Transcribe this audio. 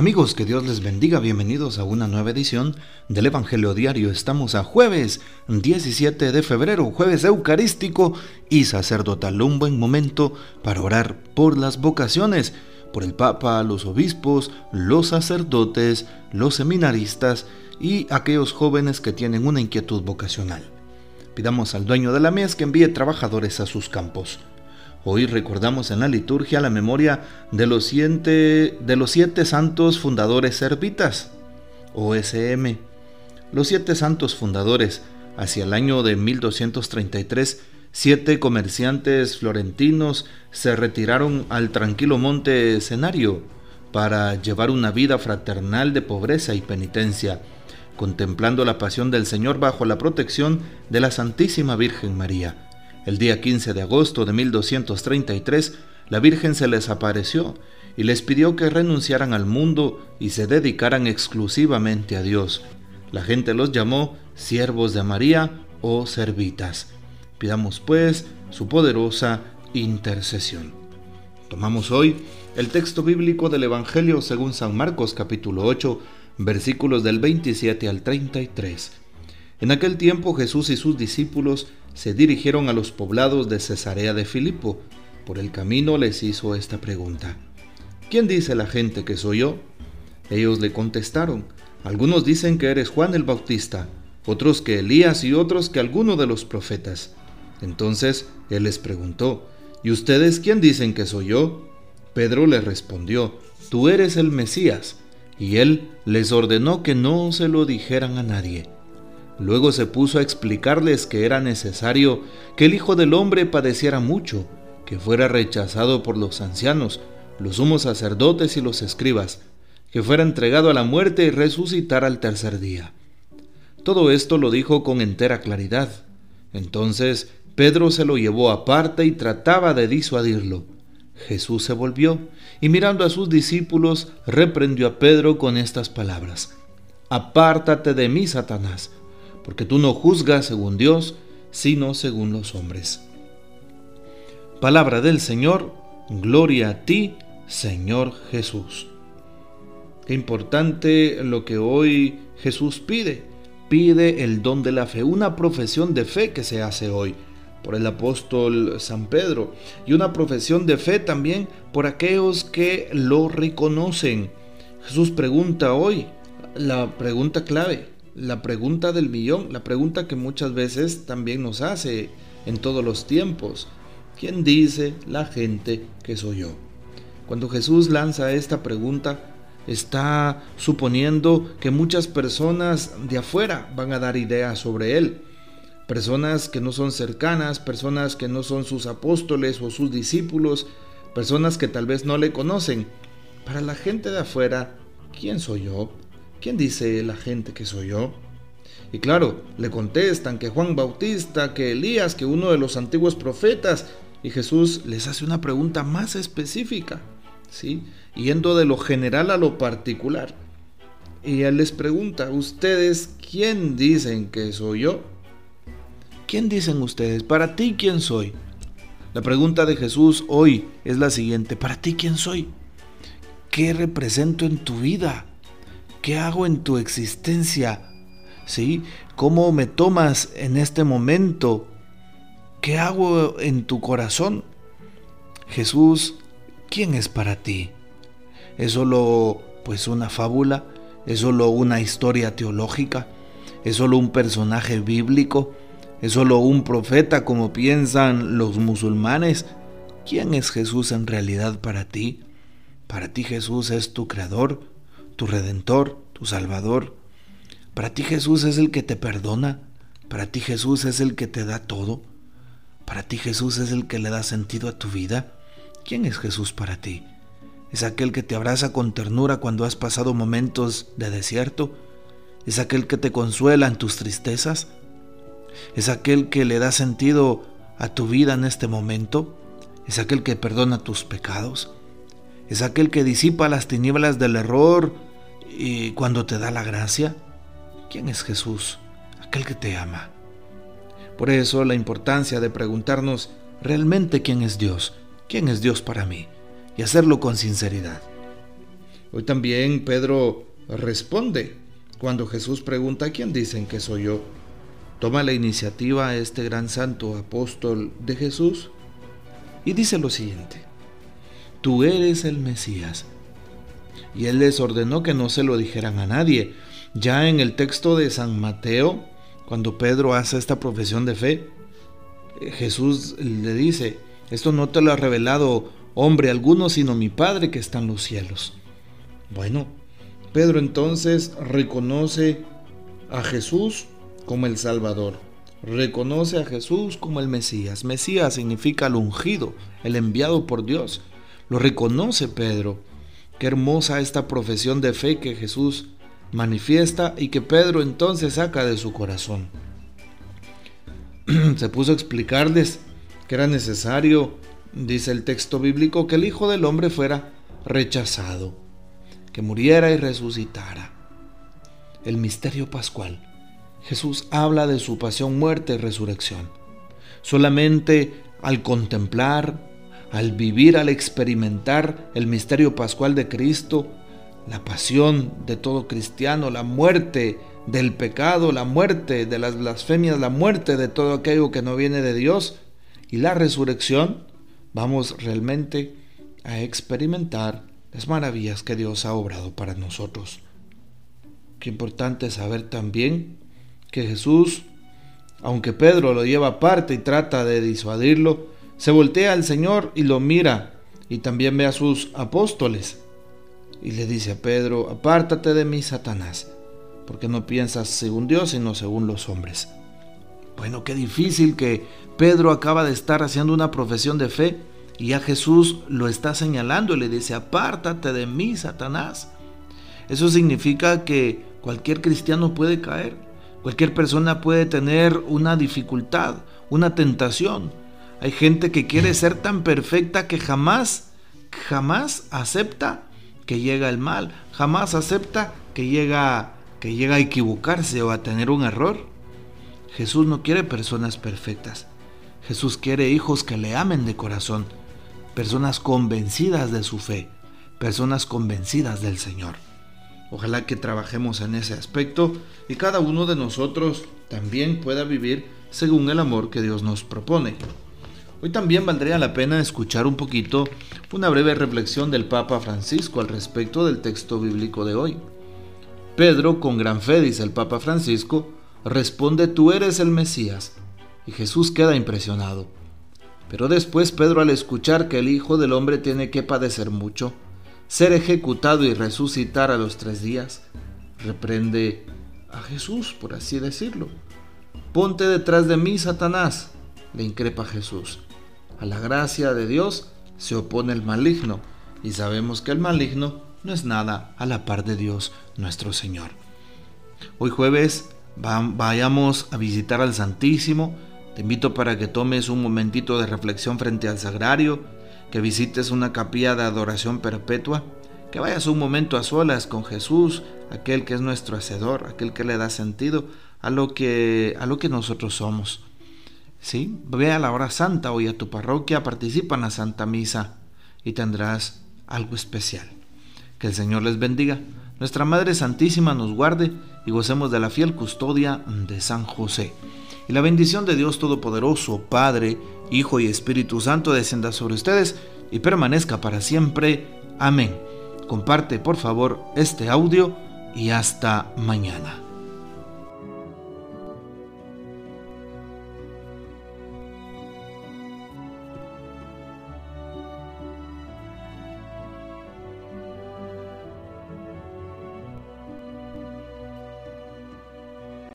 Amigos, que Dios les bendiga, bienvenidos a una nueva edición del Evangelio Diario. Estamos a jueves 17 de febrero, jueves eucarístico y sacerdotal, un buen momento para orar por las vocaciones, por el Papa, los obispos, los sacerdotes, los seminaristas y aquellos jóvenes que tienen una inquietud vocacional. Pidamos al dueño de la mies que envíe trabajadores a sus campos. Hoy recordamos en la liturgia la memoria de los siete, de los siete santos fundadores servitas, OSM. Los siete santos fundadores, hacia el año de 1233, siete comerciantes florentinos se retiraron al tranquilo monte escenario para llevar una vida fraternal de pobreza y penitencia, contemplando la pasión del Señor bajo la protección de la Santísima Virgen María. El día 15 de agosto de 1233, la Virgen se les apareció y les pidió que renunciaran al mundo y se dedicaran exclusivamente a Dios. La gente los llamó siervos de María o servitas. Pidamos pues su poderosa intercesión. Tomamos hoy el texto bíblico del Evangelio según San Marcos capítulo 8, versículos del 27 al 33. En aquel tiempo Jesús y sus discípulos se dirigieron a los poblados de Cesarea de Filipo. Por el camino les hizo esta pregunta. ¿Quién dice la gente que soy yo? Ellos le contestaron. Algunos dicen que eres Juan el Bautista, otros que Elías y otros que alguno de los profetas. Entonces él les preguntó, ¿y ustedes quién dicen que soy yo? Pedro le respondió, tú eres el Mesías. Y él les ordenó que no se lo dijeran a nadie. Luego se puso a explicarles que era necesario que el Hijo del Hombre padeciera mucho, que fuera rechazado por los ancianos, los sumos sacerdotes y los escribas, que fuera entregado a la muerte y resucitara al tercer día. Todo esto lo dijo con entera claridad. Entonces Pedro se lo llevó aparte y trataba de disuadirlo. Jesús se volvió y mirando a sus discípulos reprendió a Pedro con estas palabras. Apártate de mí, Satanás porque tú no juzgas según Dios, sino según los hombres. Palabra del Señor, gloria a ti, Señor Jesús. Qué importante lo que hoy Jesús pide. Pide el don de la fe, una profesión de fe que se hace hoy por el apóstol San Pedro y una profesión de fe también por aquellos que lo reconocen. Jesús pregunta hoy la pregunta clave, la pregunta del millón, la pregunta que muchas veces también nos hace en todos los tiempos. ¿Quién dice la gente que soy yo? Cuando Jesús lanza esta pregunta, está suponiendo que muchas personas de afuera van a dar ideas sobre él. Personas que no son cercanas, personas que no son sus apóstoles o sus discípulos, personas que tal vez no le conocen. Para la gente de afuera, ¿quién soy yo? ¿Quién dice la gente que soy yo? Y claro, le contestan que Juan Bautista, que Elías, que uno de los antiguos profetas, y Jesús les hace una pregunta más específica, ¿sí? Yendo de lo general a lo particular. Y él les pregunta, ¿ustedes quién dicen que soy yo? ¿Quién dicen ustedes? Para ti, ¿quién soy? La pregunta de Jesús hoy es la siguiente, ¿para ti quién soy? ¿Qué represento en tu vida? ¿Qué hago en tu existencia? ¿Sí? ¿Cómo me tomas en este momento? ¿Qué hago en tu corazón? Jesús, ¿quién es para ti? ¿Es solo pues una fábula? ¿Es solo una historia teológica? ¿Es solo un personaje bíblico? ¿Es solo un profeta como piensan los musulmanes? ¿Quién es Jesús en realidad para ti? Para ti Jesús es tu creador, tu redentor, tu salvador. Para ti Jesús es el que te perdona. Para ti Jesús es el que te da todo. Para ti Jesús es el que le da sentido a tu vida. ¿Quién es Jesús para ti? ¿Es aquel que te abraza con ternura cuando has pasado momentos de desierto? ¿Es aquel que te consuela en tus tristezas? ¿Es aquel que le da sentido a tu vida en este momento? ¿Es aquel que perdona tus pecados? ¿Es aquel que disipa las tinieblas del error y cuando te da la gracia, ¿quién es Jesús? Aquel que te ama. Por eso la importancia de preguntarnos realmente quién es Dios, quién es Dios para mí, y hacerlo con sinceridad. Hoy también Pedro responde cuando Jesús pregunta quién dicen que soy yo. Toma la iniciativa este gran santo apóstol de Jesús y dice lo siguiente, tú eres el Mesías. Y él les ordenó que no se lo dijeran a nadie. Ya en el texto de San Mateo, cuando Pedro hace esta profesión de fe, Jesús le dice, esto no te lo ha revelado hombre alguno, sino mi Padre que está en los cielos. Bueno, Pedro entonces reconoce a Jesús como el Salvador, reconoce a Jesús como el Mesías. Mesías significa el ungido, el enviado por Dios. Lo reconoce Pedro. Qué hermosa esta profesión de fe que Jesús manifiesta y que Pedro entonces saca de su corazón. Se puso a explicarles que era necesario, dice el texto bíblico, que el Hijo del Hombre fuera rechazado, que muriera y resucitara. El misterio pascual. Jesús habla de su pasión, muerte y resurrección. Solamente al contemplar, al vivir, al experimentar el misterio pascual de Cristo, la pasión de todo cristiano, la muerte del pecado, la muerte de las blasfemias, la muerte de todo aquello que no viene de Dios y la resurrección, vamos realmente a experimentar las maravillas que Dios ha obrado para nosotros. Qué importante saber también que Jesús, aunque Pedro lo lleva aparte y trata de disuadirlo, se voltea al Señor y lo mira y también ve a sus apóstoles y le dice a Pedro, apártate de mí, Satanás, porque no piensas según Dios, sino según los hombres. Bueno, qué difícil que Pedro acaba de estar haciendo una profesión de fe y ya Jesús lo está señalando y le dice, apártate de mí, Satanás. Eso significa que cualquier cristiano puede caer, cualquier persona puede tener una dificultad, una tentación. Hay gente que quiere ser tan perfecta que jamás, jamás acepta que llega el mal, jamás acepta que llega, que llega a equivocarse o a tener un error. Jesús no quiere personas perfectas. Jesús quiere hijos que le amen de corazón, personas convencidas de su fe, personas convencidas del Señor. Ojalá que trabajemos en ese aspecto y cada uno de nosotros también pueda vivir según el amor que Dios nos propone. Hoy también valdría la pena escuchar un poquito una breve reflexión del Papa Francisco al respecto del texto bíblico de hoy. Pedro, con gran fe, dice el Papa Francisco, responde, tú eres el Mesías. Y Jesús queda impresionado. Pero después Pedro al escuchar que el Hijo del Hombre tiene que padecer mucho, ser ejecutado y resucitar a los tres días, reprende a Jesús, por así decirlo. Ponte detrás de mí, Satanás, le increpa Jesús. A la gracia de Dios se opone el maligno y sabemos que el maligno no es nada a la par de Dios nuestro Señor. Hoy jueves vayamos a visitar al Santísimo. Te invito para que tomes un momentito de reflexión frente al sagrario, que visites una capilla de adoración perpetua, que vayas un momento a solas con Jesús, aquel que es nuestro hacedor, aquel que le da sentido a lo que, a lo que nosotros somos. ¿Sí? Ve a la hora santa hoy a tu parroquia, participa en la Santa Misa y tendrás algo especial. Que el Señor les bendiga. Nuestra Madre Santísima nos guarde y gocemos de la fiel custodia de San José. Y la bendición de Dios Todopoderoso, Padre, Hijo y Espíritu Santo descienda sobre ustedes y permanezca para siempre. Amén. Comparte por favor este audio y hasta mañana.